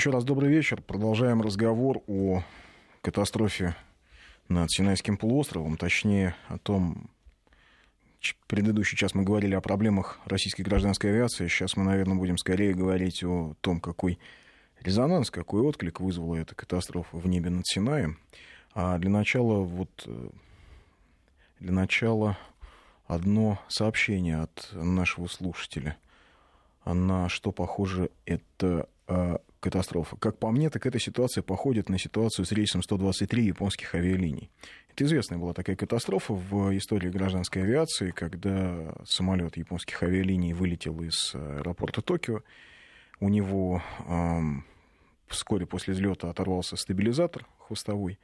Еще раз добрый вечер. Продолжаем разговор о катастрофе над Синайским полуостровом, точнее о том, предыдущий час мы говорили о проблемах российской гражданской авиации, сейчас мы, наверное, будем скорее говорить о том, какой резонанс, какой отклик вызвала эта катастрофа в небе над Синаем. А для начала вот э, для начала одно сообщение от нашего слушателя. На что похоже это э, катастрофа. Как по мне, так эта ситуация походит на ситуацию с рейсом 123 японских авиалиний. Это известная была такая катастрофа в истории гражданской авиации, когда самолет японских авиалиний вылетел из аэропорта Токио. У него эм, вскоре после взлета оторвался стабилизатор хвостовой,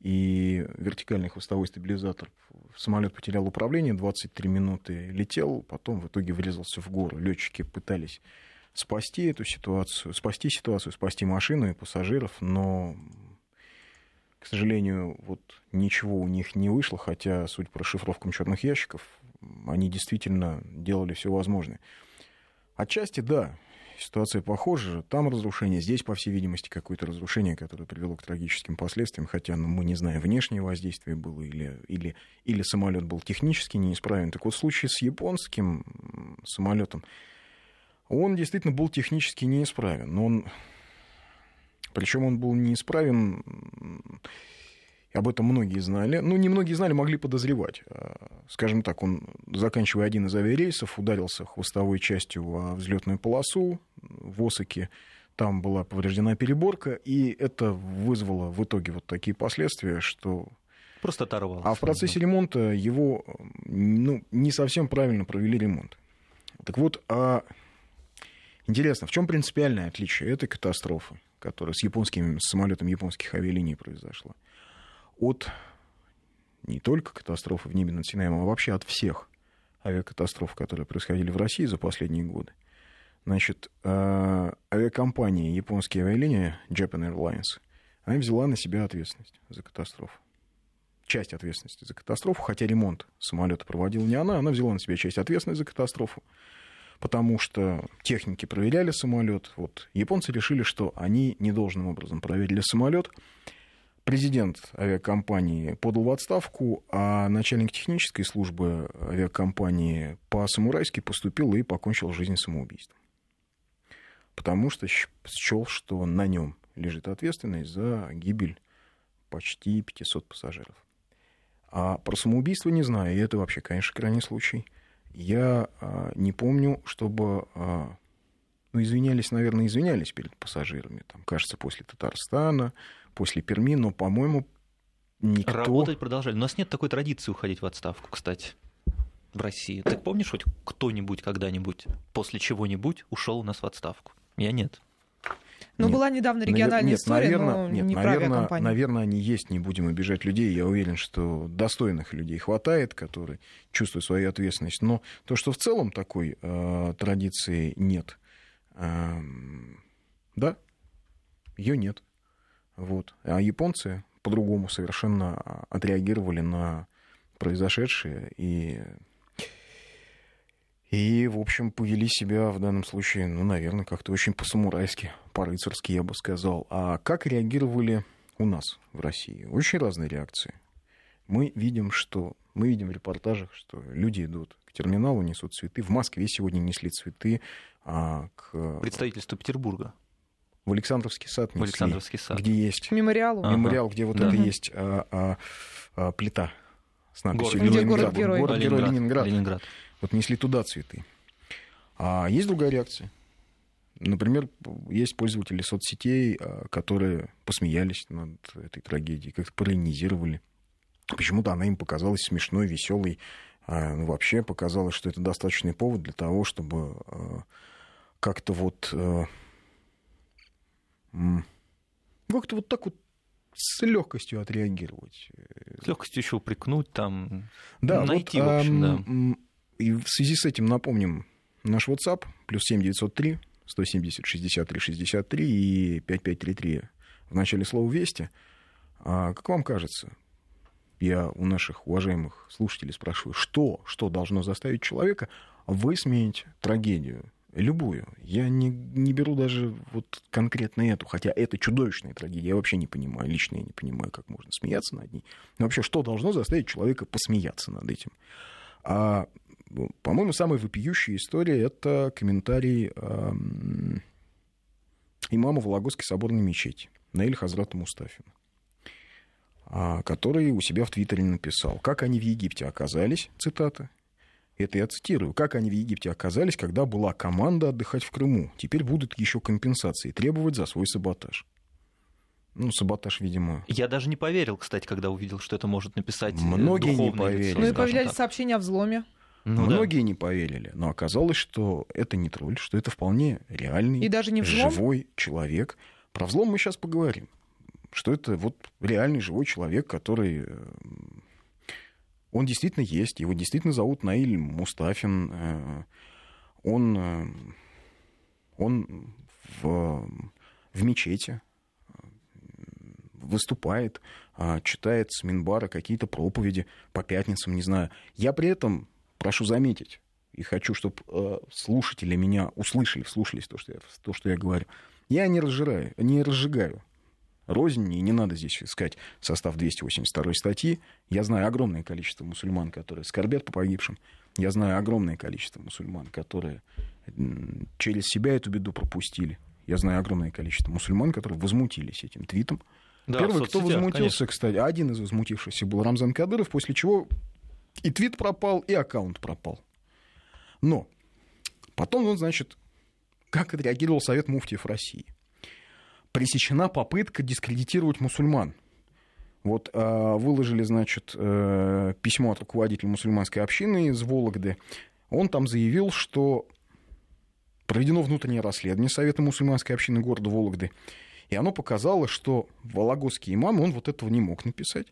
и вертикальный хвостовой стабилизатор. Самолет потерял управление, 23 минуты летел, потом в итоге врезался в гору. Летчики пытались спасти эту ситуацию, спасти ситуацию, спасти машину и пассажиров, но, к сожалению, вот ничего у них не вышло, хотя, судя по расшифровкам черных ящиков, они действительно делали все возможное. Отчасти, да, ситуация похожа. Там разрушение, здесь, по всей видимости, какое-то разрушение, которое привело к трагическим последствиям, хотя ну, мы не знаем, внешнее воздействие было или, или, или самолет был технически неисправен. Так вот, в с японским самолетом он действительно был технически неисправен. Но он... Причем он был неисправен, об этом многие знали. Ну, не многие знали, могли подозревать. А, скажем так, он, заканчивая один из авиарейсов, ударился хвостовой частью во взлетную полосу в Осаке. Там была повреждена переборка, и это вызвало в итоге вот такие последствия, что Просто оторвал. А в процессе ремонта его ну, не совсем правильно провели ремонт. Так вот, а Интересно, в чем принципиальное отличие этой катастрофы, которая с японским самолетом японских авиалиний произошла, от не только катастрофы в небе над Синаем, а вообще от всех авиакатастроф, которые происходили в России за последние годы. Значит, э, авиакомпания японские авиалинии Japan Airlines, она взяла на себя ответственность за катастрофу. Часть ответственности за катастрофу, хотя ремонт самолета проводила не она, она взяла на себя часть ответственности за катастрофу потому что техники проверяли самолет. Вот японцы решили, что они недолжным образом проверили самолет. Президент авиакомпании подал в отставку, а начальник технической службы авиакомпании по-самурайски поступил и покончил жизнь самоубийством. Потому что счел, что на нем лежит ответственность за гибель почти 500 пассажиров. А про самоубийство не знаю, и это вообще, конечно, крайний случай – я а, не помню, чтобы а, ну, извинялись, наверное, извинялись перед пассажирами. Там, кажется, после Татарстана, после Перми, но, по-моему, никто... Работать продолжали. У нас нет такой традиции уходить в отставку, кстати, в России. Ты помнишь хоть кто-нибудь когда-нибудь после чего-нибудь ушел у нас в отставку? Я нет. Ну, была недавно региональная нет, история, наверное, но нет, не наверное, Наверное, они есть, не будем обижать людей. Я уверен, что достойных людей хватает, которые чувствуют свою ответственность. Но то, что в целом такой э, традиции нет, э, да, ее нет. Вот. А японцы по-другому совершенно отреагировали на произошедшее и и, в общем, повели себя в данном случае, ну, наверное, как-то очень по-самурайски, по-рыцарски, я бы сказал. А как реагировали у нас в России? Очень разные реакции. Мы видим, что мы видим в репортажах, что люди идут к терминалу, несут цветы. В Москве сегодня несли цветы а, к... Представительству Петербурга. В Александровский сад несли. В Александровский сад. Где есть... К мемориалу. Мемориал, где вот да. это есть а, а, а, плита с надписью город, Ленинград. Город-герой. Город-герой Ленинград. Ленинград. Вот несли туда цветы. А есть другая реакция. Например, есть пользователи соцсетей, а, которые посмеялись над этой трагедией, как-то паронизировали. Почему-то она им показалась смешной, веселой. А, ну, вообще показалось, что это достаточный повод для того, чтобы а, как-то вот как-то вот так вот с легкостью отреагировать. С легкостью еще упрекнуть, там, да, найти, вот, в общем, да. И в связи с этим напомним наш WhatsApp, плюс 7903 170 63 63 и 5533 в начале слова «Вести». А как вам кажется, я у наших уважаемых слушателей спрашиваю, что, что должно заставить человека высмеять трагедию Любую. Я не, не беру даже вот конкретно эту, хотя это чудовищная трагедия. Я вообще не понимаю, лично я не понимаю, как можно смеяться над ней. Но вообще, что должно заставить человека посмеяться над этим? А, по-моему, самая вопиющая история — это комментарий э, имама Вологодской соборной мечети Наиль Хазрата Мустафина, а, который у себя в Твиттере написал, как они в Египте оказались, цитата, это я цитирую. Как они в Египте оказались, когда была команда отдыхать в Крыму? Теперь будут еще компенсации требовать за свой саботаж. Ну, саботаж, видимо. Я даже не поверил, кстати, когда увидел, что это может написать. Э, Многие не поверили. Ну и появлялись сообщения о взломе. Ну, Многие да. не поверили, но оказалось, что это не тролль, что это вполне реальный, и даже не взлом? живой человек. Про взлом мы сейчас поговорим. Что это вот реальный живой человек, который э, он действительно есть, его действительно зовут Наиль Мустафин. Э, он, э, он в, в мечети выступает, читает с Минбара какие-то проповеди по пятницам, не знаю. Я при этом, прошу заметить, и хочу, чтобы слушатели меня услышали, вслушались то, что я, то, что я говорю. Я не разжираю, не разжигаю рознь, и не надо здесь искать состав 282 статьи. Я знаю огромное количество мусульман, которые скорбят по погибшим. Я знаю огромное количество мусульман, которые через себя эту беду пропустили. Я знаю огромное количество мусульман, которые возмутились этим твитом. Да, Первый, кто возмутился, конечно. кстати, один из возмутившихся был Рамзан Кадыров, после чего и твит пропал, и аккаунт пропал. Но потом, он, значит, как отреагировал Совет муфтиев России – пресечена попытка дискредитировать мусульман. Вот э, выложили, значит, э, письмо от руководителя мусульманской общины из Вологды. Он там заявил, что проведено внутреннее расследование Совета мусульманской общины города Вологды, и оно показало, что вологодский имам, он вот этого не мог написать,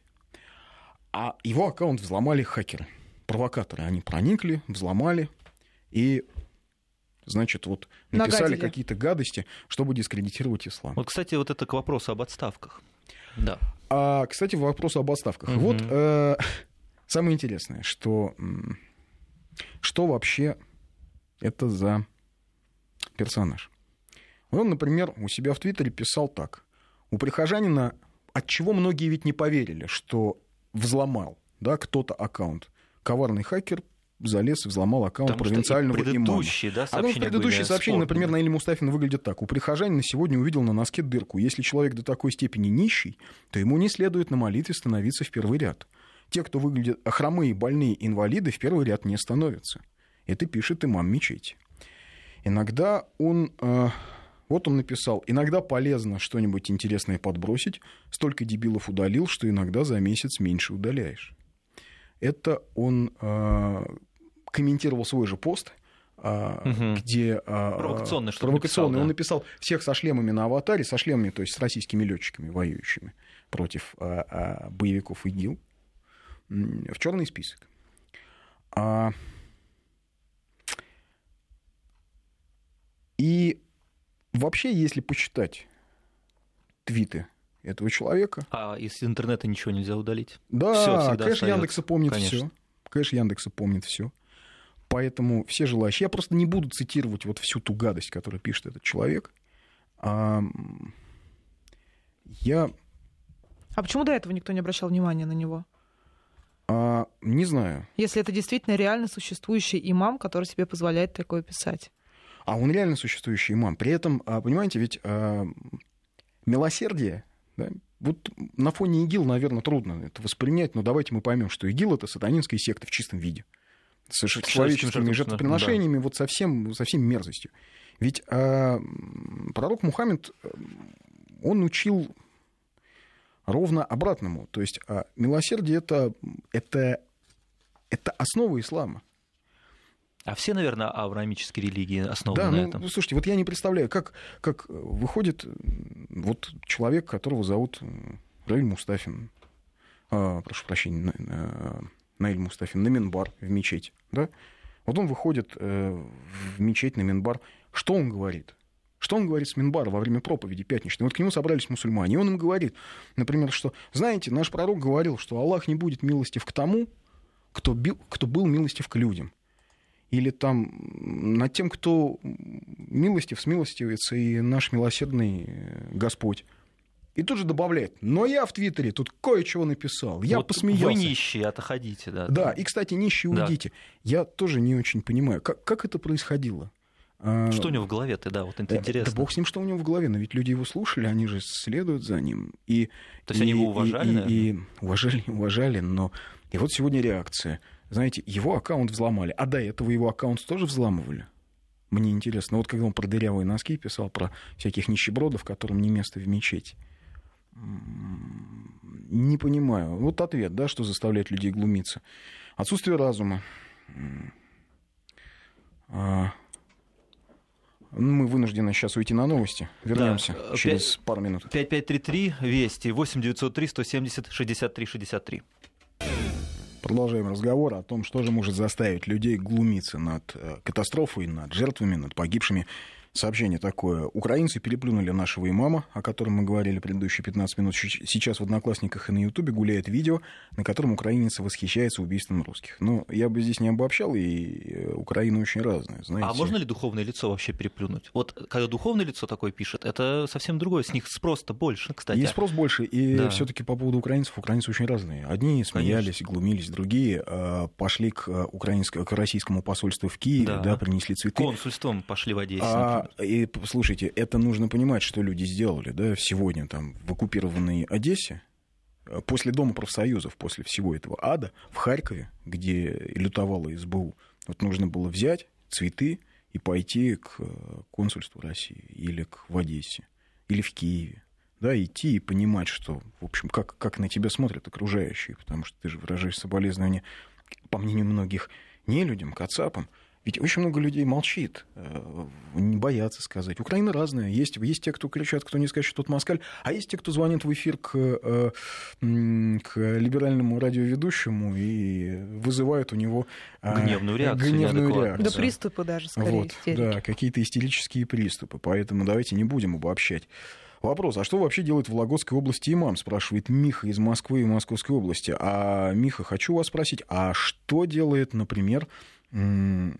а его аккаунт взломали хакеры, провокаторы. Они проникли, взломали, и значит, вот написали Нагадили. какие-то гадости, чтобы дискредитировать ислам. Вот, кстати, вот это к вопросу об отставках. Да. А, кстати, к вопросу об отставках. Угу. Вот э, самое интересное, что, что вообще это за персонаж. Он, например, у себя в Твиттере писал так. У прихожанина, от чего многие ведь не поверили, что взломал да, кто-то аккаунт. Коварный хакер залез и взломал аккаунт Потому провинциального что имама. Да, а ну, предыдущее сообщение, например, на Или Мустафина выглядит так. У прихожанина сегодня увидел на носке дырку. Если человек до такой степени нищий, то ему не следует на молитве становиться в первый ряд. Те, кто выглядит хромые, больные, инвалиды, в первый ряд не становятся. Это пишет имам мечети. Иногда он... Э, вот он написал, иногда полезно что-нибудь интересное подбросить, столько дебилов удалил, что иногда за месяц меньше удаляешь. Это он э, комментировал свой же пост, угу. где провокационный, что провокационный. Написал, да. Он написал всех со шлемами на аватаре, со шлемами, то есть с российскими летчиками, воюющими против а, а, боевиков ИГИЛ, в черный список. А... И вообще, если почитать твиты этого человека... А из интернета ничего нельзя удалить? Да, Всё кэш остается. Яндекса помнит все. Кэш Яндекса помнит все. Поэтому все желающие. Я просто не буду цитировать вот всю ту гадость, которую пишет этот человек. А, я... А почему до этого никто не обращал внимания на него? А, не знаю. Если это действительно реально существующий имам, который себе позволяет такое писать. А он реально существующий имам. При этом, а, понимаете, ведь а, милосердие, да, вот на фоне ИГИЛ, наверное, трудно это воспринять, но давайте мы поймем, что ИГИЛ это сатанинская секта в чистом виде с человеческими жертвоприношениями, да. вот совсем, совсем мерзостью. Ведь э, пророк Мухаммед, он учил ровно обратному. То есть э, милосердие это, это, это основа ислама. А все, наверное, авраамические религии основаны да, на ну, этом. Слушайте, вот я не представляю, как, как выходит вот человек, которого зовут Равиль Мустафин, а, прошу прощения, Наиль Мустафин на Минбар в мечеть. Да? Вот он выходит э, в мечеть на Минбар. Что он говорит? Что он говорит с Минбара во время проповеди пятничной? Вот к нему собрались мусульмане, и он им говорит, например, что, знаете, наш пророк говорил, что Аллах не будет милостив к тому, кто, бил, кто был милостив к людям. Или там над тем, кто милостив, смилостивится, и наш милосердный э, Господь. И тут же добавляет, но я в Твиттере тут кое-чего написал, я вот посмеялся. Вы нищие, отходите, да. Да, и, кстати, нищие Да. уйдите. Я тоже не очень понимаю, как, как это происходило. А, Что у него в голове-то, да, вот это да, интересно. Да бог с ним, что у него в голове, но ведь люди его слушали, они же следуют за ним. И, То есть они и- его и- уважали, и, наверное? и уважали, уважали, но... И вот сегодня реакция. Знаете, его аккаунт взломали, а до этого его аккаунт тоже взламывали. Мне интересно, вот когда он про дырявые носки писал, про всяких нищебродов, которым не место в мечети. М, Не понимаю. Вот ответ, да, что заставляет людей глумиться. Отсутствие разума. М, а, Мы вынуждены сейчас уйти на новости. Вернемся э, через пару минут. 5533 Вести 8903 170 63 63. Продолжаем разговор о том, что же может заставить людей глумиться над э, катастрофой, над жертвами, над погибшими. Сообщение такое. Украинцы переплюнули нашего имама, о котором мы говорили предыдущие 15 минут. Сейчас в Одноклассниках и на Ютубе гуляет видео, на котором украинец восхищается убийством русских. Но я бы здесь не обобщал, и э, Украина очень разная, знаете. А можно ли духовное лицо вообще переплюнуть? Вот когда духовное лицо такое пишет, это совсем другое. С них спрос-то больше, кстати. Есть спрос больше, и Да. все-таки по поводу украинцев, украинцы очень разные. Одни смеялись, глумились, другие э, пошли к, э, украинск- к российскому посольству в Киеве, Да. да, принесли цветы. Консульством пошли в Одессе. А, и слушайте, это нужно понимать, что люди сделали, да, сегодня там в оккупированной Одессе, э, после Дома профсоюзов, после всего этого ада, в Харькове, где лютовала СБУ, вот нужно было взять цветы и пойти к э, консульству России или к, в Одессе, или в Киеве. Да, идти и понимать, что, в общем, как, как на тебя смотрят окружающие, потому что ты же выражаешь соболезнования, по мнению многих, не людям, кацапам. Ведь очень много людей молчит, э, не боятся сказать. Украина разная. Есть, есть те, кто кричат, кто не скажет, что тот москаль, а есть те, кто звонит в эфир к, э, к либеральному радиоведущему и вызывают у него э, Гневную реакцию, гневную реакцию. До приступа даже, скорее, Вот, истерики. да, какие-то истерические приступы. Поэтому давайте не будем обобщать. Вопрос, а что вообще делает в Вологодской области имам, спрашивает Миха из Москвы и Московской области. А, Миха, хочу вас спросить, а что делает, например, м,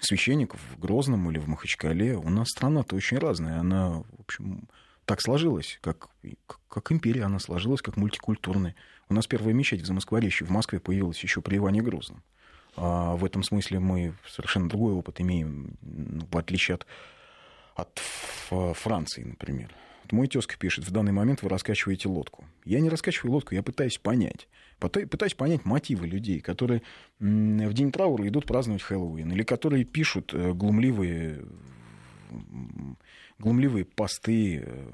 священник в Грозном или в Махачкале? У нас страна-то очень разная, она, в общем, так сложилась, как, как, империя она сложилась, как мультикультурная. У нас первая мечеть в Замоскворечье в Москве появилась еще при Иване Грозном. А в этом смысле мы совершенно другой опыт имеем, ну, в отличие от, от Франции, например. Вот мой тезка пишет, в данный момент вы раскачиваете лодку. Я не раскачиваю лодку, я пытаюсь понять. Пытаюсь понять мотивы людей, которые в день траура идут праздновать Хэллоуин, или которые пишут э, глумливые, глумливые посты э,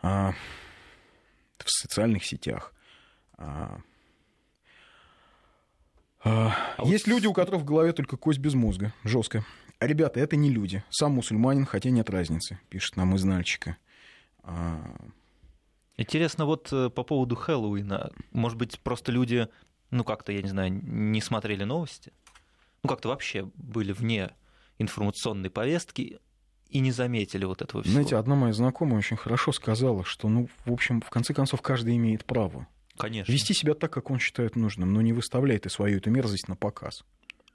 а, в социальных сетях. А, а, Есть люди, у которых в голове только кость без мозга. Жестко. Ребята, это не люди. Сам мусульманин, хотя нет разницы, пишет нам из Нальчика. А, Интересно, вот э, по поводу Хэллоуина. Может быть, просто люди, ну как-то, я не знаю, не смотрели новости? Ну как-то вообще были вне информационной повестки и не заметили вот этого всего. Знаете, одна моя знакомая очень хорошо сказала, что, ну, в общем, в конце концов, каждый имеет право Конечно. вести себя так, как он считает нужным, но не выставляй ты свою эту мерзость на показ.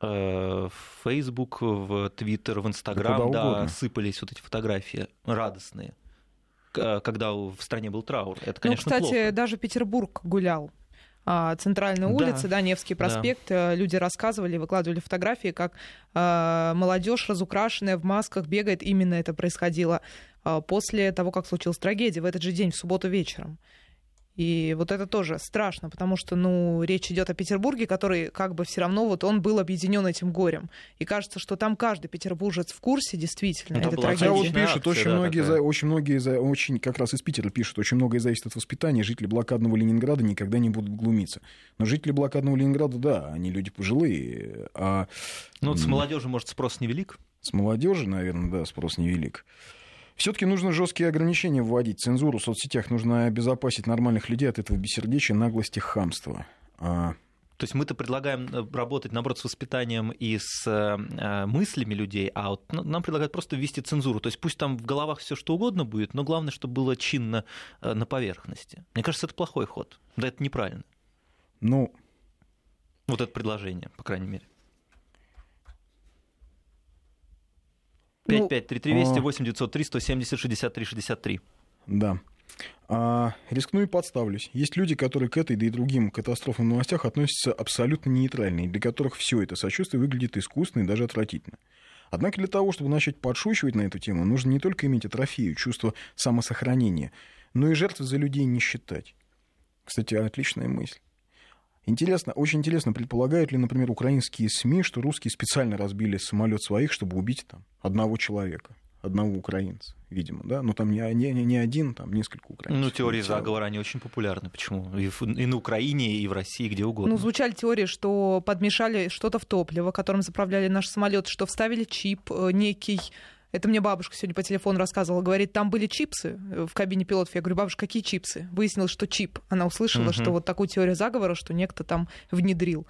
Э, В Facebook, в Twitter, в Instagram, да, угодно. сыпались вот эти фотографии радостные, к- когда в стране был траур. Это, Ну, конечно, кстати, плохо. даже Петербург гулял. А, Центральная Да. улица, да, Невский проспект. э, Люди рассказывали, выкладывали фотографии, как молодежь разукрашенная в масках бегает. Именно это происходило а, после того, как случилась трагедия, в этот же день, в субботу вечером. И вот это тоже страшно, потому что, ну, речь идет о Петербурге, который как бы все равно вот он был объединен этим горем. И кажется, что там каждый петербуржец в курсе действительно Ну, была Хотя вот пишут, акция, очень да, многие, такая. за, очень многие, за, очень, как раз из Питера пишут, очень многое зависит от воспитания. Жители блокадного Ленинграда никогда не будут глумиться. Но жители блокадного Ленинграда, да, они люди пожилые, а Ну, вот с молодежи, может, спрос невелик? с молодежи, наверное, да, спрос невелик. Все-таки нужно жесткие ограничения вводить, цензуру в соцсетях. Нужно обезопасить нормальных людей от этого бессердечия, наглости, хамства. А, То есть мы-то предлагаем э, работать, наоборот, с воспитанием и с э, мыслями людей, а вот нам предлагают просто ввести цензуру. То есть пусть там в головах все что угодно будет, но главное, чтобы было чинно э, на поверхности. Мне кажется, это плохой ход. Да, это неправильно. ну, Вот это предложение, по крайней мере. 5533 Вести, 8 903 170 63 63. Да. А, рискну и подставлюсь. Есть люди, которые к этой, да и другим катастрофам в новостях относятся абсолютно нейтрально, и для которых все это сочувствие выглядит искусственно и даже отвратительно. Однако для того, чтобы начать подшучивать на эту тему, нужно не только иметь атрофию, чувство самосохранения, но и жертвы за людей не считать. Кстати, отличная мысль. Интересно, очень интересно, предполагают ли, например, украинские СМИ, что русские специально разбили самолет своих, чтобы убить там одного человека, одного украинца, видимо, да? Но там не, не, не один, там несколько украинцев. Ну, теории заговора, они очень популярны. Почему? И, в, и на Украине, и в России, где угодно. Ну, звучали теории, что подмешали что-то в топливо, которым заправляли наш самолет, что вставили чип э, некий, это мне бабушка сегодня по телефону рассказывала. Говорит, там были чипсы в кабине пилотов. Я говорю, бабушка, какие чипсы? Выяснилось, что чип. Она услышала, угу. что вот такую теорию заговора, что некто там внедрил.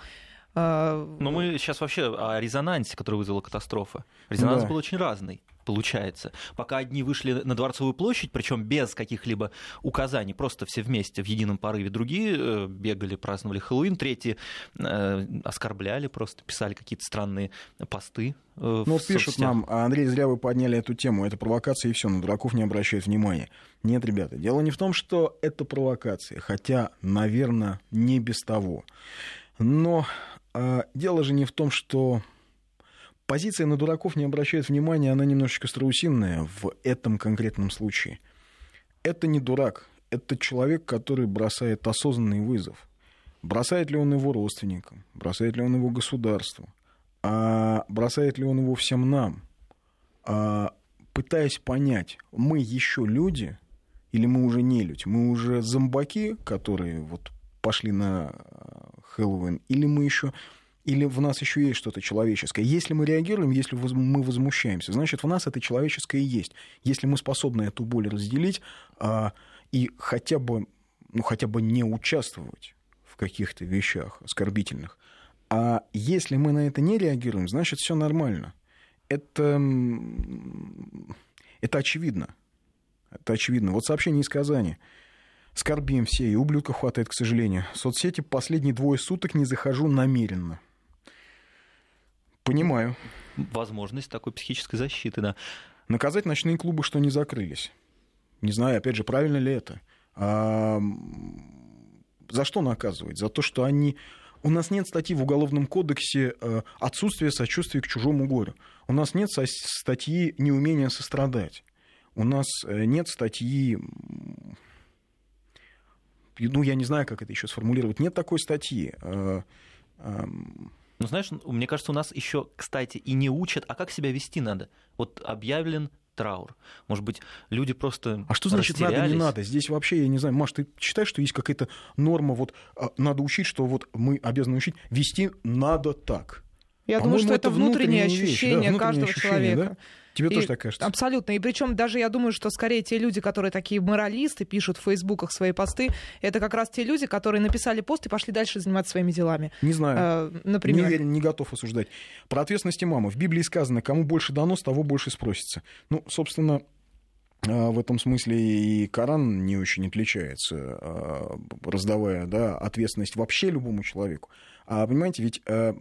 А, Но мы сейчас вообще о резонансе, который вызвала катастрофа. Резонанс да. был очень разный получается. Пока одни вышли на Дворцовую площадь, причем без каких-либо указаний, просто все вместе в едином порыве, другие э, бегали, праздновали Хэллоуин, третьи э, оскорбляли, просто писали какие-то странные посты. Э, ну, пишут нам, а Андрей, зря вы подняли эту тему, это провокация и все, на дураков не обращают внимания. Нет, ребята, дело не в том, что это провокация, хотя, наверное, не без того. Но э, дело же не в том, что позиция на дураков не обращает внимания, она немножечко страусинная в этом конкретном случае. Это не дурак, это человек, который бросает осознанный вызов. Бросает ли он его родственникам, бросает ли он его государству, а бросает ли он его всем нам, а пытаясь понять, мы еще люди или мы уже не люди, мы уже зомбаки, которые вот пошли на Хэллоуин, или мы еще или в нас еще есть что-то человеческое. Если мы реагируем, если мы возмущаемся, значит, в нас это человеческое и есть. Если мы способны эту боль разделить а, и хотя бы, ну, хотя бы не участвовать в каких-то вещах оскорбительных, а если мы на это не реагируем, значит, все нормально. Это, это очевидно. Это очевидно. Вот сообщение из Казани. Скорбим все, и ублюдков хватает, к сожалению. В соцсети последние двое суток не захожу намеренно. Понимаю. Возможность такой психической защиты, да. Наказать ночные клубы, что не закрылись. Не знаю, опять же, правильно ли это. А, за что наказывать? За то, что они... У нас нет статьи в Уголовном кодексе э, отсутствие сочувствия к чужому горю. У нас нет статьи неумения сострадать. У нас э, нет статьи ну, я не знаю, как это еще сформулировать, нет такой статьи. Ну, знаешь, мне кажется, у нас еще, кстати, и не учат, а как себя вести надо. Вот объявлен траур. Может быть, люди просто А что значит надо, не надо? Здесь вообще, я не знаю, Маш, ты считаешь, что есть какая-то норма, вот а, надо учить, что вот мы обязаны учить, вести надо так? Я думаю, что это внутреннее ощущение вещь, да, каждого ощущение, человека. Да? Тебе и, тоже так кажется? Абсолютно. И причем даже я думаю, что скорее те люди, которые такие моралисты, пишут в фейсбуках свои посты, это как раз те люди, которые написали пост и пошли дальше заниматься своими делами. Не знаю. Э, например. Не не готов осуждать. Про ответственность имама. В Библии сказано, кому больше дано, с того больше спросится. Ну, собственно, а, в этом смысле и Коран не очень отличается, а, раздавая да, ответственность вообще любому человеку. А понимаете, ведь э,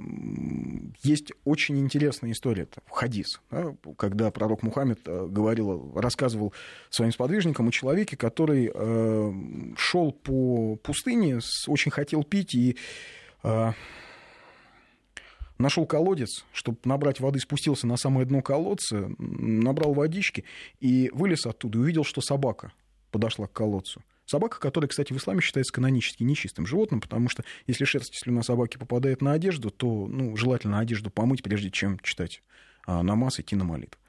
есть очень интересная история, это хадис, да, когда пророк Мухаммед э, говорил, рассказывал своим сподвижникам о человеке, который э, шел по пустыне, очень хотел пить и нашел колодец, чтобы набрать воды, спустился на самое дно колодца, набрал водички и вылез оттуда и увидел, что собака подошла к колодцу. Собака, которая, кстати, в исламе считается канонически нечистым животным, потому что если шерсть слюна собаки попадает на одежду, то ну, желательно одежду помыть, прежде чем читать а, намаз, идти на молитву.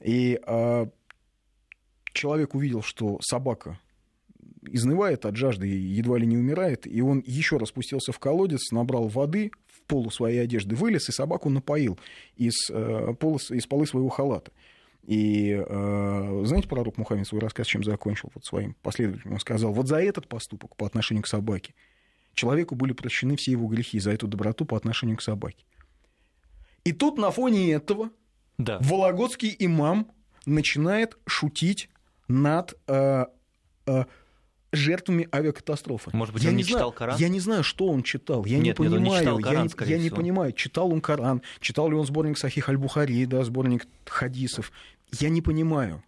И а, человек увидел, что собака изнывает от жажды и едва ли не умирает, и он еще раз спустился в колодец, набрал воды в полу своей одежды, вылез и собаку напоил из, э, пола, из полы своего халата. И э, знаете, пророк Мухаммед свой рассказ чем закончил вот своим последователям? Он сказал, вот за этот поступок по отношению к собаке человеку были прощены все его грехи за эту доброту по отношению к собаке. И тут на фоне этого да. Вологодский имам начинает шутить над э, э, жертвами авиакатастрофы. Может быть, я он не не знаю, читал Коран? Я не знаю, что он читал. Я Нет, не нет, он понимаю. не читал Коран, я не, я не понимаю, читал он Коран, читал ли он сборник Сахих Аль-Бухари, да, сборник хадисов. Я не понимаю.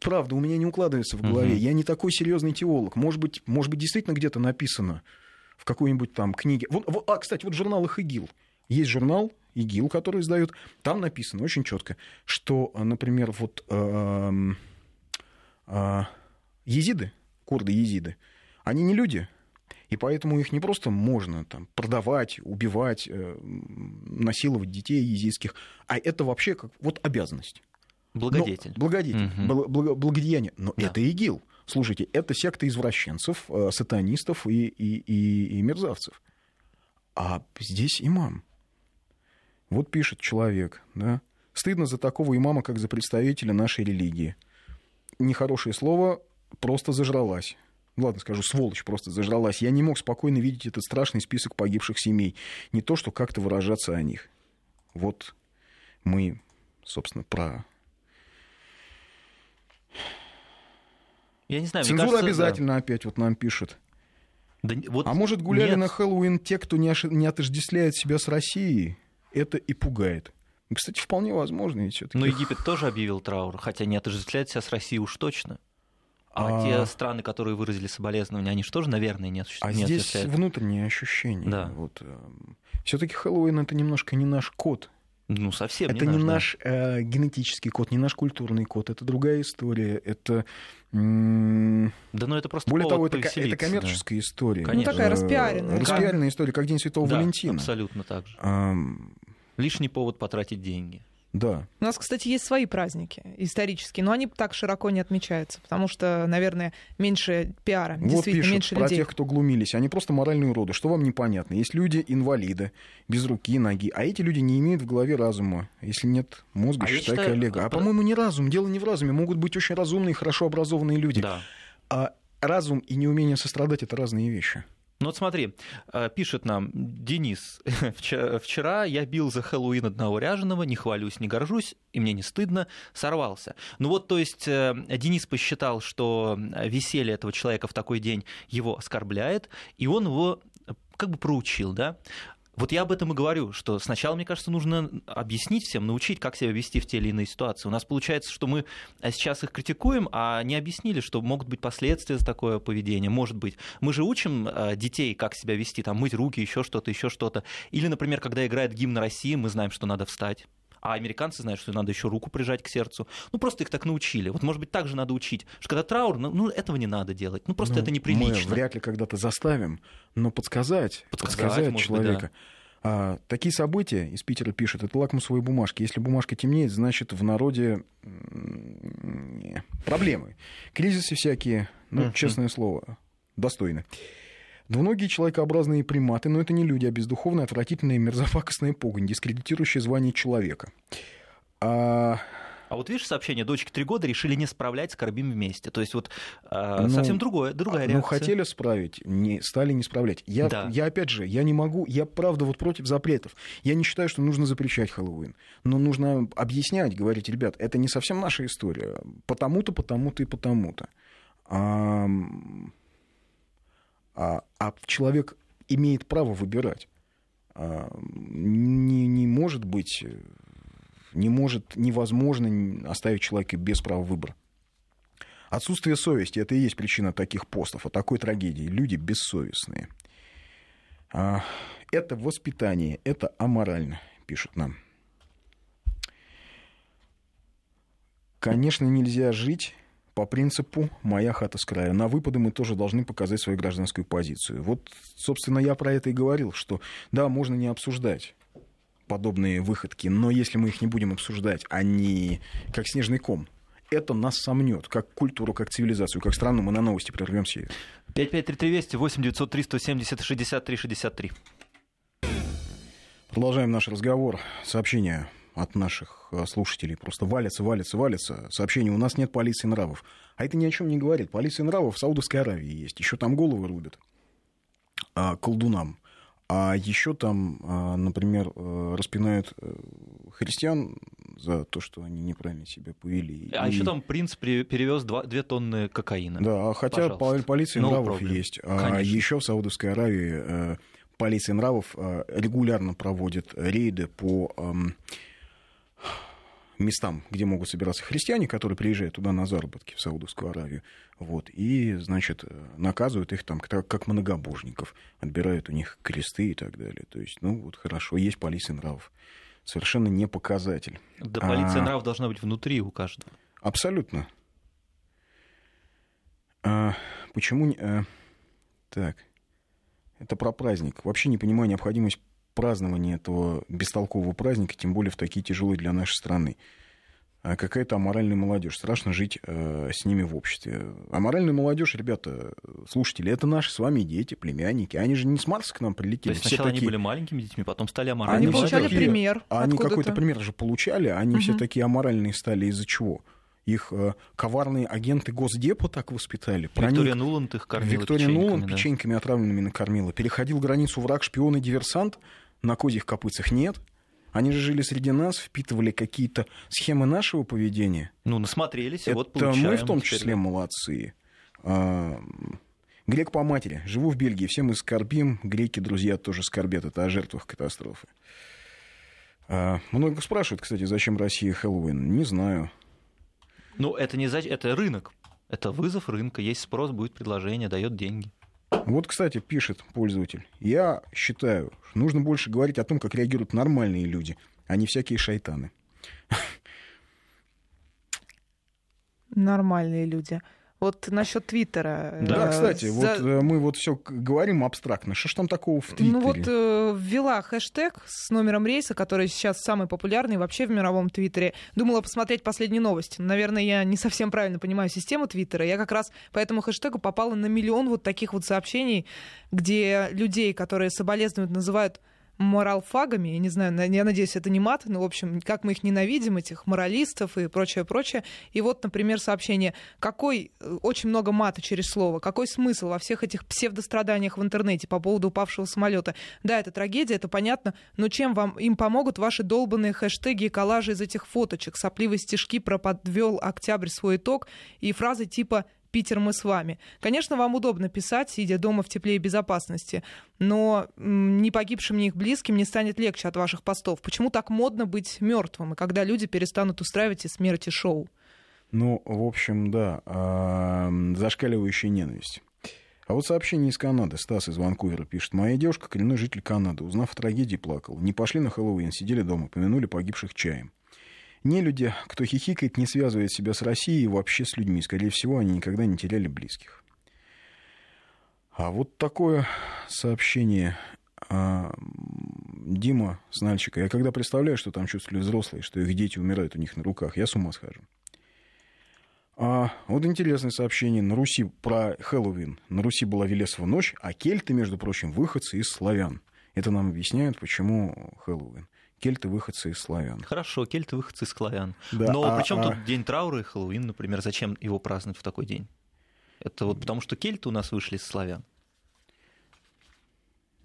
Правда, у меня не укладывается в голове. Мгм. Я не такой серьезный теолог. Может быть, может быть, действительно где-то написано в какой-нибудь там книге. Вот, вот- а, кстати, вот в журналах ИГИЛ. Есть журнал ИГИЛ, который издают. Там написано очень четко, что, а, например, вот эм, а, езиды, курды-езиды, они не люди. И поэтому их не просто можно там, продавать, убивать, э, насиловать детей езидских, а это вообще как вот обязанность. Благодетель. Но, благодетель, бл- благо- благодеяние. Но Да. это ИГИЛ. Слушайте, это секта извращенцев, э, сатанистов и, и, и, и мерзавцев. А здесь имам. Вот пишет человек, да. Стыдно за такого имама, как за представителя нашей религии. Нехорошее слово просто зажралась. Ну, Ладно, скажу, сволочь просто зажралась. Я не мог спокойно видеть этот страшный список погибших семей. Не то, что как-то выражаться о них. Вот мы, собственно, про Я не знаю, Цензура кажется, да. обязательно опять вот нам пишет. Да вот А может, гуляли нет. на Хэллоуин те, кто не, оши- не отождествляет себя с Россией? Это и пугает. Кстати, вполне возможно. Ведь Но Египет тоже объявил траур, хотя не отождествляет себя с Россией уж точно. А, А- те страны, которые выразили соболезнования, они же тоже, наверное, не, осуществ- А здесь отождествляют. внутренние ощущения. Да. Вот, все-таки Хэллоуин это немножко не наш код. Ну, совсем это не, не наш, да. наш э, генетический код, не наш культурный код. Это другая история. Это м, Да, ну это просто более повод того, это, это повеселиться, да. коммерческая история. Конечно. Ну, такая Э, распиаренная. Распиаренная история, как День Святого Да, Валентина. абсолютно так же. Ам, Лишний повод потратить деньги. Да. У нас, кстати, есть свои праздники исторические, но они так широко не отмечаются, потому что, наверное, меньше пиара, Вот действительно, пишут меньше про людей. тех, кто глумились. Они просто моральные уроды. Что вам непонятно? Есть люди инвалиды, без руки, ноги. А эти люди не имеют в голове разума. Если нет мозга, А я считай считаю, коллега. А, по-моему, не разум. Дело не в разуме. Могут быть очень разумные, хорошо образованные люди. Да. А разум и неумение сострадать — это разные вещи. Ну вот смотри, э, пишет нам Денис, «Вчера- я бил за Хэллоуин одного ряженого, не хвалюсь, не горжусь, и мне не стыдно, сорвался. Ну вот, то есть э, Денис посчитал, что веселье этого человека в такой день его оскорбляет, и он его э, как бы проучил, да? Вот я об этом и говорю, что сначала, мне кажется, нужно объяснить всем, научить, как себя вести в те или иные ситуации. У нас получается, что мы а, сейчас их критикуем, а не объяснили, что могут быть последствия за такое поведение. Может быть. Мы же учим а, детей, как себя вести, там, мыть руки, еще что-то, еще что-то. Или, например, когда играет гимн России, мы знаем, что надо встать. А американцы знают, что надо еще руку прижать к сердцу. Ну, просто их так научили. Вот, может быть, так же надо учить. Что когда траур, ну, ну, этого не надо делать. Ну, просто Ну, это Мы неприлично. вряд ли когда-то заставим, но подсказать, Подсказать, подсказать, может быть, человека. А, такие события из Питера пишут, это лакмусовые бумажки. Если бумажка темнеет, значит в народе проблемы. Кризисы всякие, ну, честное слово, достойны. Двуногие человекообразные приматы, но это не люди, а бездуховная, отвратительная, мерзопакостная погонь, дискредитирующая звание человека. А, А вот видишь сообщение, дочке три года решили не справлять, скорбим вместе. То есть вот а, Ну, совсем другое, другая ну, реакция. хотели справить, не, стали не справлять. Я, Да. я, опять же, я не могу, я правда вот против запретов. Я не считаю, что нужно запрещать Хэллоуин. Но нужно объяснять, говорить, ребят, это не совсем наша история. Потому-то, потому-то и потому-то. А, а, а человек имеет право выбирать. А, не, не может быть, не может, невозможно оставить человека без права выбора. Отсутствие совести – это и есть причина таких постов, о такой трагедии. Люди бессовестные. А, Это воспитание, это аморально, пишут нам. Конечно, нельзя жить по принципу «моя хата с края». На выпады мы тоже должны показать свою гражданскую позицию. Вот, собственно, я про это и говорил, что да, можно не обсуждать подобные выходки, но если мы их не будем обсуждать, они как снежный ком, это нас сомнет, как культуру, как цивилизацию, как страну. Мы на новости прервемся. 553320 8 903 170 63 63. Продолжаем наш разговор. Сообщения от наших э, слушателей просто валятся, валятся, валятся. Сообщение, у нас нет полиции нравов. А это ни о чем не говорит. Полиция нравов в Саудовской Аравии есть. Еще там головы рубят а, колдунам. А еще там, например, распинают христиан за то, что они неправильно себя повели. А и... еще там принц перевез 2, 2 тонны кокаина. Да, хотя Пожалуйста. полиция no нравов problem. есть. Конечно. А еще в Саудовской Аравии полиция нравов регулярно проводит рейды по местам, где могут собираться христиане, которые приезжают туда на заработки в Саудовскую Аравию, вот, и, значит, наказывают их там как многобожников, отбирают у них кресты и так далее. То есть, ну, вот хорошо, есть полиция нравов. Совершенно не показатель. Да, полиция а... нравов должна быть внутри у каждого. Абсолютно. А, почему... А... Так, это про праздник. Вообще не понимаю необходимость празднование этого бестолкового праздника, тем более в такие тяжелые для нашей страны. А какая-то аморальная молодежь. Страшно жить э, с ними в обществе. Аморальная молодежь, ребята, слушатели, это наши с вами дети, племянники. Они же не с Марса к нам прилетели. То есть сначала такие... они были маленькими детьми, потом стали аморальными. Они получали такие... пример. Они какой-то пример же получали, они угу. все такие аморальные стали из-за чего? их э, коварные агенты Госдепа так воспитали. Виктория Проник... Нуланд их кормила Виктория печеньками, Нуланд да. печеньками отравленными накормила. Переходил границу враг, шпион и диверсант – на козьих копытцах нет. Они же жили среди нас, впитывали какие-то схемы нашего поведения. Ну, насмотрелись, Это вот получаем. мы в том числе молодцы. А, грек по матери. Живу в Бельгии, все мы скорбим. Греки, друзья, тоже скорбят. Это о жертвах катастрофы. А, много спрашивают, кстати, зачем России Хэллоуин. Не знаю. Ну, это не зачем, это рынок. Это вызов рынка. Есть спрос, будет предложение, дает деньги. Вот, кстати, пишет пользователь. Я считаю, что нужно больше говорить о том, как реагируют нормальные люди, а не всякие шайтаны. Нормальные люди. Вот насчет Твиттера. Да, э, кстати, за... вот э, мы вот все говорим абстрактно. Что ж там такого в Твиттере? Ну вот э, ввела хэштег с номером рейса, который сейчас самый популярный вообще в мировом Твиттере. Думала посмотреть последние новости. Наверное, я не совсем правильно понимаю систему Твиттера. Я как раз по этому хэштегу попала на миллион вот таких вот сообщений, где людей, которые соболезнуют, называют моралфагами, я не знаю, я надеюсь, это не мат, но, в общем, как мы их ненавидим, этих моралистов и прочее, прочее. И вот, например, сообщение, какой, э, очень много мата через слово, какой смысл во всех этих псевдостраданиях в интернете по поводу упавшего самолета? Да, это трагедия, это понятно, но чем вам им помогут ваши долбанные хэштеги и коллажи из этих фоточек, сопливые стишки про подвел октябрь свой итог и фразы типа Питер, мы с вами. Конечно, вам удобно писать, сидя дома в тепле и безопасности, но не погибшим ни их близким не станет легче от ваших постов. Почему так модно быть мертвым, и когда люди перестанут устраивать и смерти шоу? Ну, в общем, да, зашкаливающая ненависть. А вот сообщение из Канады. Стас из Ванкувера пишет. Моя девушка, коренной житель Канады, узнав о трагедии, плакала. Не пошли на Хэллоуин, сидели дома, помянули погибших чаем. Не люди, кто хихикает, не связывает себя с Россией и вообще с людьми. Скорее всего, они никогда не теряли близких. А вот такое сообщение а, Дима с Нальчика. Я когда представляю, что там чувствовали взрослые, что их дети умирают у них на руках, я с ума схожу. А, вот интересное сообщение на Руси про Хэллоуин. На Руси была Велесова ночь, а кельты, между прочим, выходцы из славян. Это нам объясняет, почему Хэллоуин кельты выходцы из славян. Хорошо, кельты выходцы из славян. Да, Но а, при чем а... тут день траура и Хэллоуин, например? Зачем его праздновать в такой день? Это вот потому, что кельты у нас вышли из славян.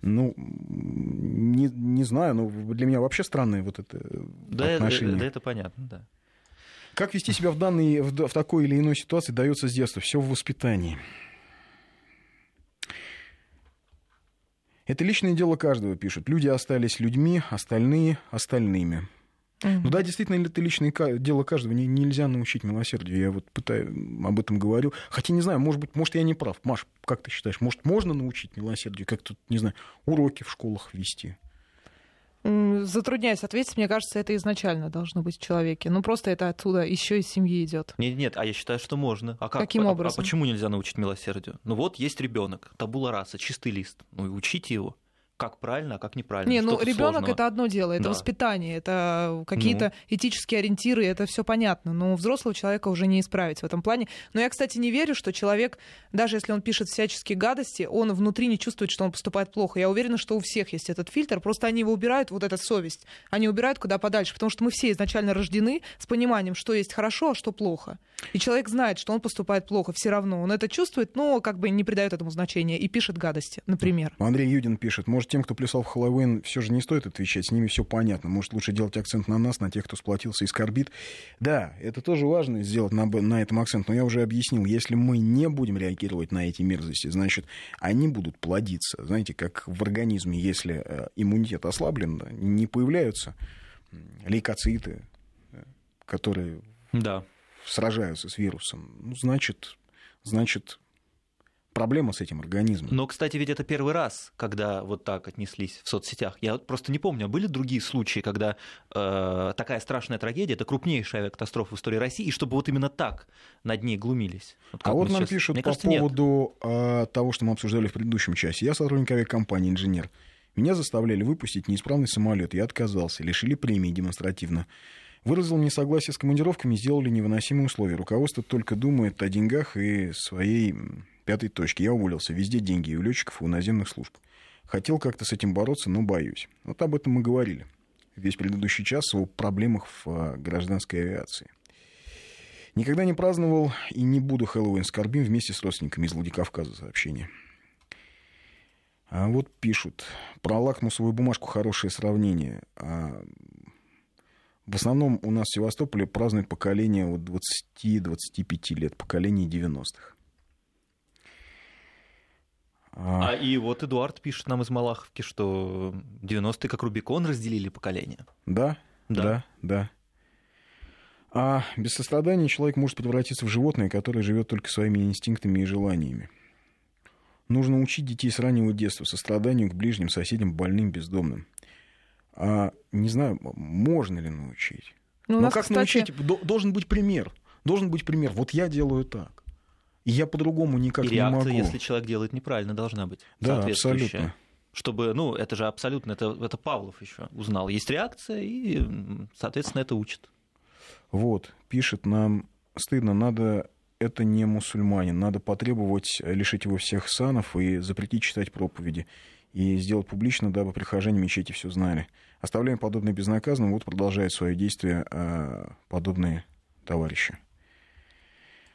Ну, не, не знаю, но для меня вообще странное вот это да, отношение. Да, да, это понятно, да. Как вести себя в, данной, в, в такой или иной ситуации дается с детства. Все в воспитании. Это личное дело каждого, пишут. Люди остались людьми, остальные — остальными. Mm-hmm. Ну да, действительно, это личное дело каждого. Нельзя научить милосердию. Я вот пытаюсь, об этом говорю. Хотя не знаю, может быть, может, я не прав. Маш, как ты считаешь, может, можно научить милосердию? Как тут, не знаю, уроки в школах вести? Затрудняюсь ответить, мне кажется, это изначально должно быть в человеке. Ну, просто это оттуда еще из семьи идет. Нет, нет, а я считаю, что можно. А как, Каким а, образом? А почему нельзя научить милосердию? Ну вот есть ребенок, табула раса, чистый лист. Ну и учите его как правильно, а как неправильно. Не, ну ребенок это одно дело, это да. воспитание, это какие-то ну. этические ориентиры, это все понятно. Но взрослого человека уже не исправить в этом плане. Но я, кстати, не верю, что человек, даже если он пишет всяческие гадости, он внутри не чувствует, что он поступает плохо. Я уверена, что у всех есть этот фильтр, просто они его убирают, вот эта совесть, они убирают куда подальше, потому что мы все изначально рождены с пониманием, что есть хорошо, а что плохо. И человек знает, что он поступает плохо, все равно. Он это чувствует, но как бы не придает этому значения и пишет гадости, например. Андрей Юдин пишет, может может, тем, кто плясал в Хэллоуин, все же не стоит отвечать, с ними все понятно. Может, лучше делать акцент на нас, на тех, кто сплотился и скорбит. Да, это тоже важно сделать на, на этом акцент, но я уже объяснил, если мы не будем реагировать на эти мерзости, значит, они будут плодиться. Знаете, как в организме, если э, иммунитет ослаблен, не появляются лейкоциты, э, которые да. сражаются с вирусом. Ну, значит, значит, проблема с этим организмом. Но, кстати, ведь это первый раз, когда вот так отнеслись в соцсетях. Я просто не помню, а были другие случаи, когда э, такая страшная трагедия, это крупнейшая авиакатастрофа в истории России, и чтобы вот именно так над ней глумились. Вот а вот нам сейчас... пишут Мне по кажется, поводу э, того, что мы обсуждали в предыдущем часе. Я сотрудник авиакомпании, инженер. Меня заставляли выпустить неисправный самолет. Я отказался, лишили премии демонстративно. Выразил несогласие с командировками, сделали невыносимые условия. Руководство только думает о деньгах и своей пятой точке. Я уволился. Везде деньги и у летчиков, и у наземных служб. Хотел как-то с этим бороться, но боюсь. Вот об этом мы говорили. Весь предыдущий час о проблемах в а, гражданской авиации. Никогда не праздновал и не буду Хэллоуин скорбим вместе с родственниками из Владикавказа сообщение. А вот пишут. Про лакмусовую бумажку хорошее сравнение. А в основном у нас в Севастополе празднует поколение от 20-25 лет, поколение 90-х. А... а и вот Эдуард пишет нам из Малаховки, что 90-е как Рубикон разделили поколение. Да, да, да. да. А без сострадания человек может превратиться в животное, которое живет только своими инстинктами и желаниями. Нужно учить детей с раннего детства состраданию к ближним, соседям, больным, бездомным. А, не знаю, можно ли научить. Ну, Но как кстати... научить? Должен быть пример. Должен быть пример. Вот я делаю так. И я по-другому никак и не реакция, могу. если человек делает неправильно, должна быть да, абсолютно. Чтобы, ну, это же абсолютно, это, это Павлов еще узнал. Есть реакция, и, соответственно, это учит. Вот, пишет нам, стыдно, надо это не мусульманин. Надо потребовать лишить его всех санов и запретить читать проповеди. И сделать публично, дабы прихожане мечети все знали. Оставляем подобное безнаказанным. Вот продолжает свое действие а, подобные товарищи.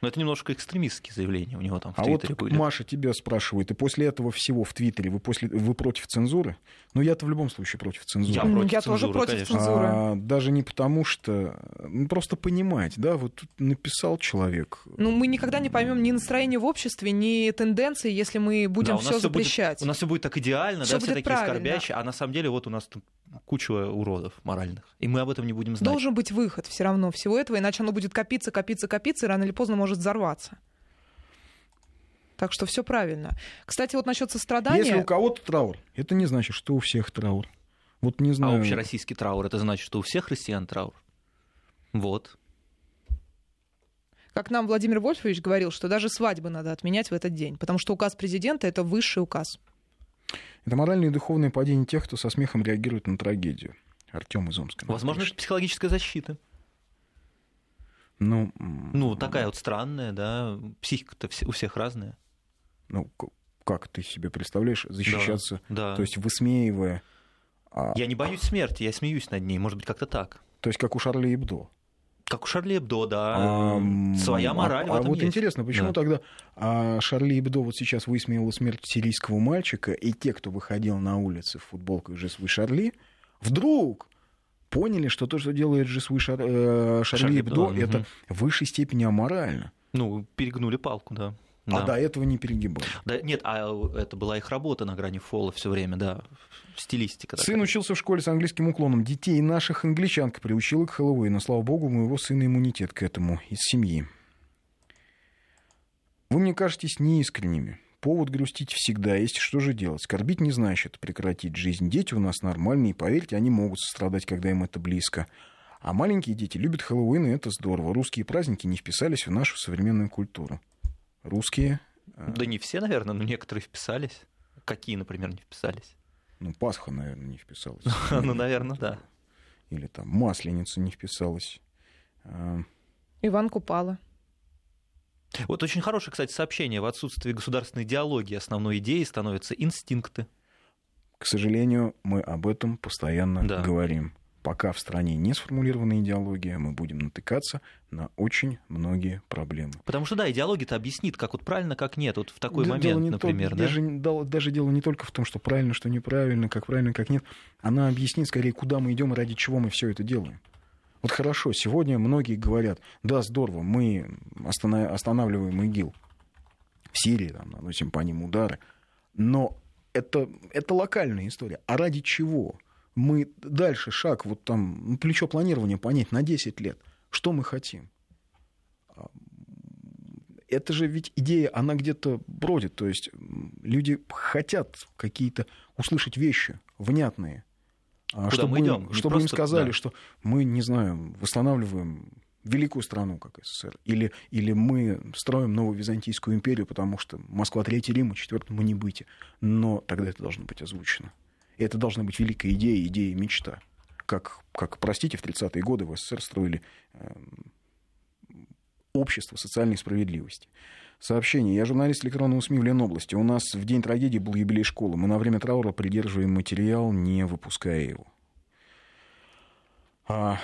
Но это немножко экстремистские заявления у него там в а Твиттере вот были. Маша тебя спрашивает, и после этого всего в Твиттере вы, после, вы против цензуры? Ну, я-то в любом случае против цензуры. Я, против я цензуры, тоже против конечно. цензуры. А, даже не потому, что... Ну, просто понимать, да, вот тут написал человек. Ну, мы никогда не поймем ни настроение в обществе, ни тенденции, если мы будем да, все запрещать. Будет, у нас все будет так идеально, всё да, все такие правильно. скорбящие, а на самом деле вот у нас тут куча уродов моральных, и мы об этом не будем знать. Должен быть выход все равно всего этого, иначе оно будет копиться, копиться, копиться, и рано или поздно может взорваться. Так что все правильно. Кстати, вот насчет сострадания. Если у кого-то траур, это не значит, что у всех траур. Вот не знаю. А общероссийский траур это значит, что у всех христиан траур. Вот. Как нам Владимир Вольфович говорил, что даже свадьбы надо отменять в этот день, потому что указ президента это высший указ. Это моральное и духовное падение тех, кто со смехом реагирует на трагедию. Артем из Омска. Возможно, это психологическая защита. Ну, ну, такая вот странная, да. Психика-то у всех разная ну, как ты себе представляешь, защищаться, да, да. то есть высмеивая... А... Я не боюсь смерти, я смеюсь над ней, может быть, как-то так. То есть как у Шарли Эбдо. Как у Шарли Эбдо, да. А, Своя мораль а, в этом А вот есть. интересно, почему да. тогда а, Шарли Эбдо вот сейчас высмеяла смерть сирийского мальчика, и те, кто выходил на улицы в футболках «Жесвы Шарли», вдруг поняли, что то, что делает «Жесвы Шар... Э, Шарли, Шарли Эбдо», это угу. в высшей степени аморально. Ну, перегнули палку, да. А да. до этого не перегибали. Да, нет, а это была их работа на грани фола все время, да, стилистика. Такая. Сын учился в школе с английским уклоном. Детей наших англичанка приучила к Хэллоуину. Слава богу, у моего сына иммунитет к этому из семьи. Вы мне кажетесь неискренними. Повод грустить всегда есть. Что же делать? Скорбить не значит прекратить жизнь. Дети у нас нормальные, поверьте, они могут сострадать, когда им это близко. А маленькие дети любят Хэллоуин, и это здорово. Русские праздники не вписались в нашу современную культуру русские. Э, да не все, наверное, но некоторые вписались. Какие, например, не вписались? Ну, Пасха, наверное, не вписалась. Ну, наверное, да. Или там Масленица не вписалась. А, Иван Купала. Вот очень хорошее, кстати, сообщение. В отсутствии государственной идеологии основной идеей становятся инстинкты. К сожалению, мы об этом постоянно да. говорим. Пока в стране не сформулирована идеология, мы будем натыкаться на очень многие проблемы. Потому что, да, идеология-то объяснит, как вот правильно, как нет, вот в такой да, момент, не например. То, да? даже, даже дело не только в том, что правильно, что неправильно, как правильно, как нет. Она объяснит скорее, куда мы идем и ради чего мы все это делаем. Вот хорошо, сегодня многие говорят, да, здорово, мы останавливаем ИГИЛ в Сирии, там, наносим по ним удары, но это, это локальная история. А ради чего? Мы дальше шаг, вот там, ну, плечо планирования понять на 10 лет. Что мы хотим? А, это же ведь идея, она где-то бродит. То есть люди хотят какие-то услышать вещи внятные. А Куда чтобы мы идем? Чтобы просто... им сказали, да. что мы, не знаю, восстанавливаем великую страну, как СССР, или, или мы строим новую Византийскую империю, потому что Москва Третий Рим, Четвертый мы не быть. Но тогда это должно быть озвучено. И это должна быть великая идея, идея мечта. Как, как простите, в 30-е годы в СССР строили э, общество социальной справедливости. Сообщение. Я журналист электронного СМИ в Ленобласти. У нас в день трагедии был юбилей школы. Мы на время траура придерживаем материал, не выпуская его. А...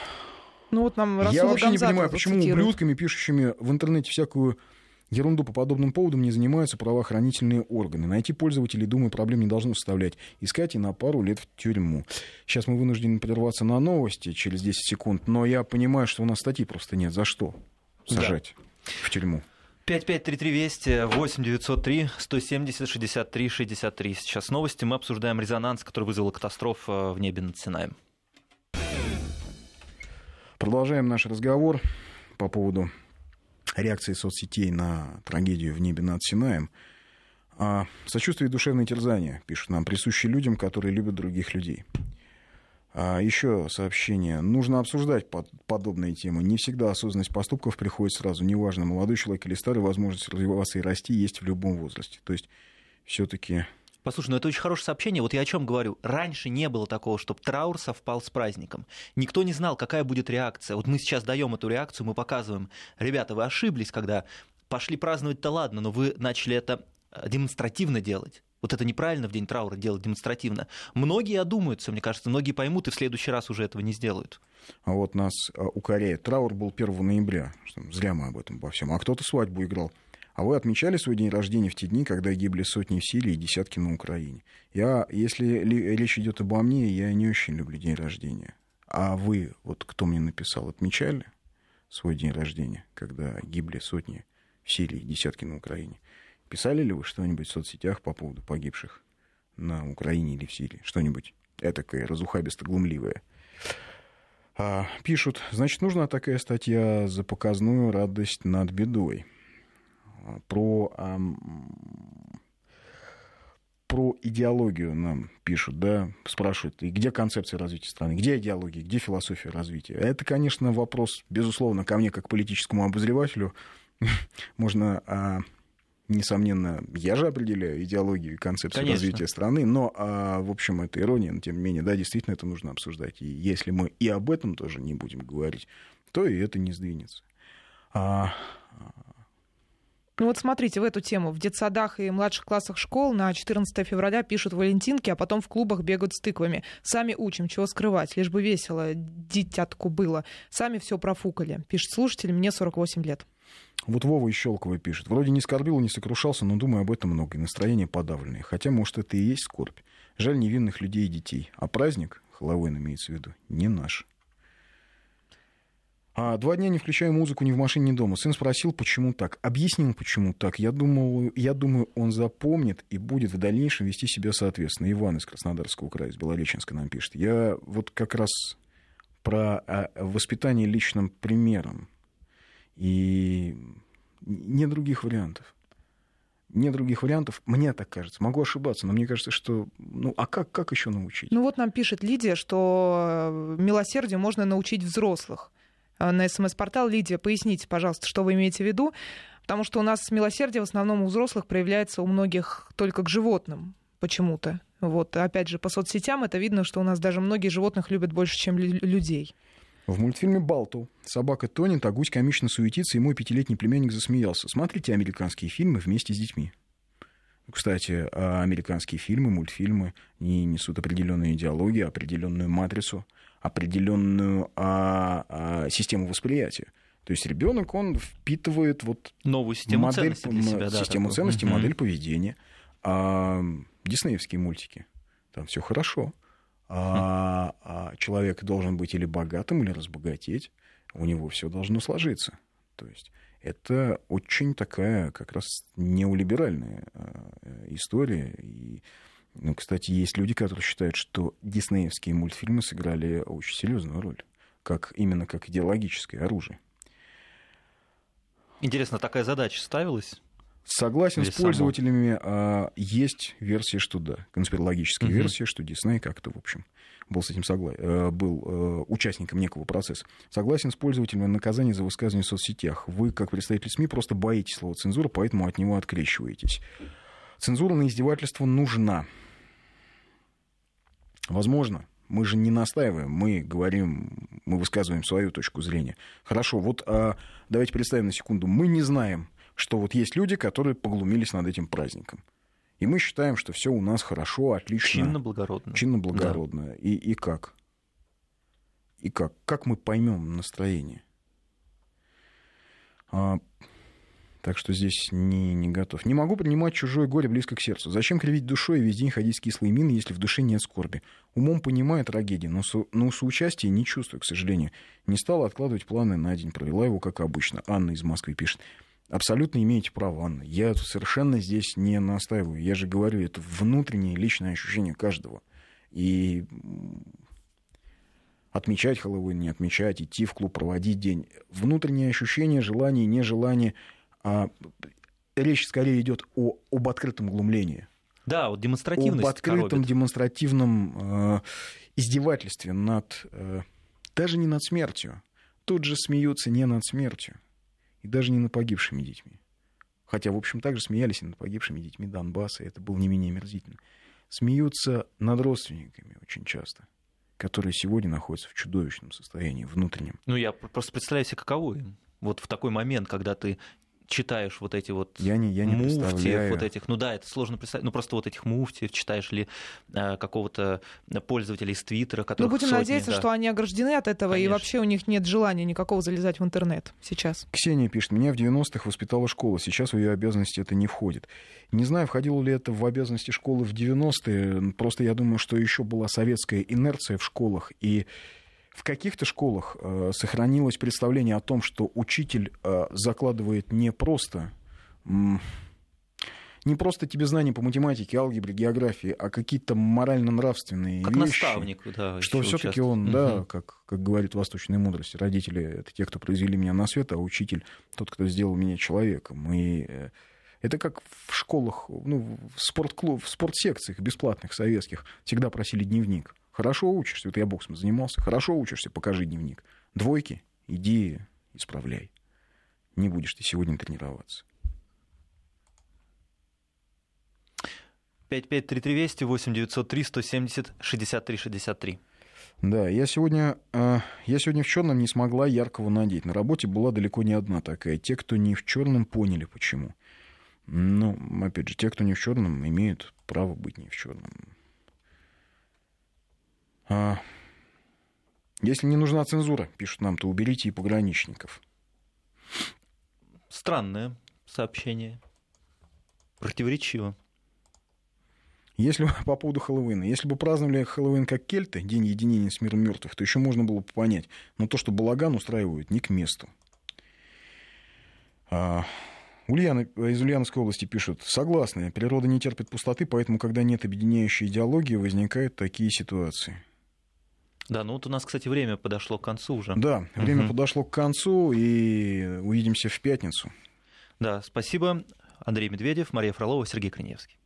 Ну вот нам Я вообще не понимаю, почему ублюдками, пишущими в интернете всякую ерунду по подобным поводам не занимаются правоохранительные органы. Найти пользователей, думаю, проблем не должно составлять. Искать и на пару лет в тюрьму. Сейчас мы вынуждены прерваться на новости через 10 секунд, но я понимаю, что у нас статьи просто нет. За что сажать да. в тюрьму? 5533 Вести, 8 903 170 63 63. Сейчас новости. Мы обсуждаем резонанс, который вызвала катастрофа в небе над Синаем. Продолжаем наш разговор по поводу реакции соцсетей на трагедию в небе над Синаем. А, сочувствие и душевное терзание, пишут нам, присущи людям, которые любят других людей. А еще сообщение. Нужно обсуждать под, подобные темы. Не всегда осознанность поступков приходит сразу. Неважно, молодой человек или старый, возможность развиваться и расти есть в любом возрасте. То есть все-таки Послушай, ну это очень хорошее сообщение. Вот я о чем говорю. Раньше не было такого, чтобы траур совпал с праздником. Никто не знал, какая будет реакция. Вот мы сейчас даем эту реакцию, мы показываем, ребята, вы ошиблись, когда пошли праздновать-то ладно, но вы начали это э, демонстративно делать. Вот это неправильно в день траура делать демонстративно. Многие одумаются, мне кажется, многие поймут и в следующий раз уже этого не сделают. А вот нас а, укоряет. Траур был 1 ноября. Зря мы об этом во всем. А кто-то свадьбу играл. А вы отмечали свой день рождения в те дни, когда гибли сотни в Сирии и десятки на Украине? Я, если речь идет обо мне, я не очень люблю день рождения. А вы, вот кто мне написал, отмечали свой день рождения, когда гибли сотни в Сирии и десятки на Украине? Писали ли вы что-нибудь в соцсетях по поводу погибших на Украине или в Сирии? Что-нибудь этакое, разухабисто-глумливое? А, пишут, значит, нужна такая статья за показную радость над бедой. Про, а, про идеологию нам пишут, да, спрашивают, и где концепция развития страны, где идеология, где философия развития. Это, конечно, вопрос, безусловно, ко мне как политическому обозревателю. Можно а, несомненно, я же определяю идеологию и концепцию Конечно. развития страны, но, а, в общем, это ирония, но тем не менее, да, действительно, это нужно обсуждать. И если мы и об этом тоже не будем говорить, то и это не сдвинется. А... Ну вот смотрите, в эту тему. В детсадах и младших классах школ на 14 февраля пишут валентинки, а потом в клубах бегают с тыквами. Сами учим, чего скрывать, лишь бы весело, дитятку было. Сами все профукали. Пишет слушатель, мне 48 лет. Вот Вова из Щелково пишет. Вроде не скорбил, не сокрушался, но думаю об этом много. И настроение подавленное. Хотя, может, это и есть скорбь. Жаль невинных людей и детей. А праздник, Хэллоуин имеется в виду, не наш. А два дня не включаю музыку ни в машине, ни дома. Сын спросил, почему так. Объяснил, почему так. Я, думал, я думаю, он запомнит и будет в дальнейшем вести себя соответственно. Иван из Краснодарского края, из Белореченска нам пишет. Я вот как раз про а, воспитание личным примером и нет других вариантов. Нет других вариантов, мне так кажется. Могу ошибаться, но мне кажется, что... Ну, а как, как еще научить? Ну вот нам пишет Лидия, что э, милосердию можно научить взрослых. Э, на СМС-портал Лидия, поясните, пожалуйста, что вы имеете в виду. Потому что у нас милосердие в основном у взрослых проявляется у многих только к животным почему-то. Вот, опять же, по соцсетям это видно, что у нас даже многие животных любят больше, чем людей. В мультфильме «Балту» собака тонет, а гусь комично суетится, и мой пятилетний племянник засмеялся. Смотрите американские фильмы вместе с детьми. Кстати, а американские фильмы, мультфильмы не несут определенную идеологию, определенную матрицу, определенную а, а, систему восприятия. То есть ребенок, он впитывает вот новую систему модель, ценностей для себя, да, систему такую. ценностей, модель mm-hmm. поведения. А, диснеевские мультики, там все хорошо. А, а человек должен быть или богатым, или разбогатеть. У него все должно сложиться. То есть это очень такая как раз неолиберальная э, история. И, ну, кстати, есть люди, которые считают, что диснеевские мультфильмы сыграли очень серьезную роль, как, именно как идеологическое оружие. Интересно, такая задача ставилась? Согласен Или с пользователями, а, есть версия, что да, конспирологическая угу. версия, что Дисней как-то, в общем, был с этим согласен, э, был э, участником некого процесса. Согласен с пользователями наказание за высказывание в соцсетях. Вы, как представитель СМИ, просто боитесь слова цензура, поэтому от него открещиваетесь. Цензура на издевательство нужна. Возможно, мы же не настаиваем, мы говорим, мы высказываем свою точку зрения. Хорошо, вот а, давайте представим на секунду, мы не знаем, что вот есть люди, которые поглумились над этим праздником. И мы считаем, что все у нас хорошо, отлично. Чинно-благородно. Чинно-благородно. Да. И, и как? И как? Как мы поймем настроение? Так что здесь не, не готов. Не могу принимать чужое горе близко к сердцу. Зачем кривить душой и весь день ходить с кислой миной, если в душе нет скорби? Умом понимаю трагедии, но, со, но соучастия не чувствую, к сожалению. Не стала откладывать планы на день, провела его, как обычно. Анна из Москвы пишет. Абсолютно имеете право, Анна. Я совершенно здесь не настаиваю. Я же говорю, это внутреннее личное ощущение каждого. И отмечать Хэллоуин, не отмечать, идти в клуб, проводить день. Внутреннее ощущение, желание, нежелание. А речь скорее идет о, об открытом глумлении. Да, вот демонстративность Об открытом коробит. демонстративном э, издевательстве над... Э, даже не над смертью. Тут же смеются не над смертью и даже не над погибшими детьми. Хотя, в общем, также смеялись и над погибшими детьми Донбасса, и это было не менее мерзительно. Смеются над родственниками очень часто, которые сегодня находятся в чудовищном состоянии внутреннем. Ну, я просто представляю себе, каково им. Вот в такой момент, когда ты читаешь вот эти вот я не, я не муфтиев, вот этих, ну да, это сложно представить, ну просто вот этих муфтиев, читаешь ли э, какого-то пользователя из Твиттера, который. Ну будем сотни, надеяться, да. что они ограждены от этого, Конечно. и вообще у них нет желания никакого залезать в интернет сейчас. Ксения пишет, меня в 90-х воспитала школа, сейчас в ее обязанности это не входит. Не знаю, входило ли это в обязанности школы в 90-е, просто я думаю, что еще была советская инерция в школах, и в каких-то школах э, сохранилось представление о том, что учитель э, закладывает не просто не просто тебе знания по математике, алгебре, географии, а какие-то морально-нравственные как вещи. наставник, да. Что все-таки он, угу. да, как, как говорит восточная мудрость, родители это те, кто произвели меня на свет, а учитель тот, кто сделал меня человеком. И э, это как в школах, ну, в спортклуб, в спортсекциях бесплатных советских всегда просили дневник. Хорошо учишься, вот я боксом занимался, хорошо учишься, покажи дневник. Двойки, иди исправляй. Не будешь ты сегодня тренироваться. 553320 8903 170 63 63. Да, я сегодня, э, я сегодня в черном не смогла яркого надеть. На работе была далеко не одна такая. Те, кто не в черном, поняли почему. Ну, опять же, те, кто не в черном, имеют право быть не в черном. А, если не нужна цензура, пишут нам, то уберите и пограничников. Странное сообщение. Противоречиво. Если по поводу Хэллоуина, если бы праздновали Хэллоуин как кельты, день единения с миром мертвых, то еще можно было бы понять. Но то, что балаган устраивают, не к месту. А, Ульяна из Ульяновской области пишут, согласны, природа не терпит пустоты, поэтому, когда нет объединяющей идеологии, возникают такие ситуации. Да, ну вот у нас, кстати, время подошло к концу уже. Да, время угу. подошло к концу, и увидимся в пятницу. Да, спасибо. Андрей Медведев, Мария Фролова, Сергей Криневский.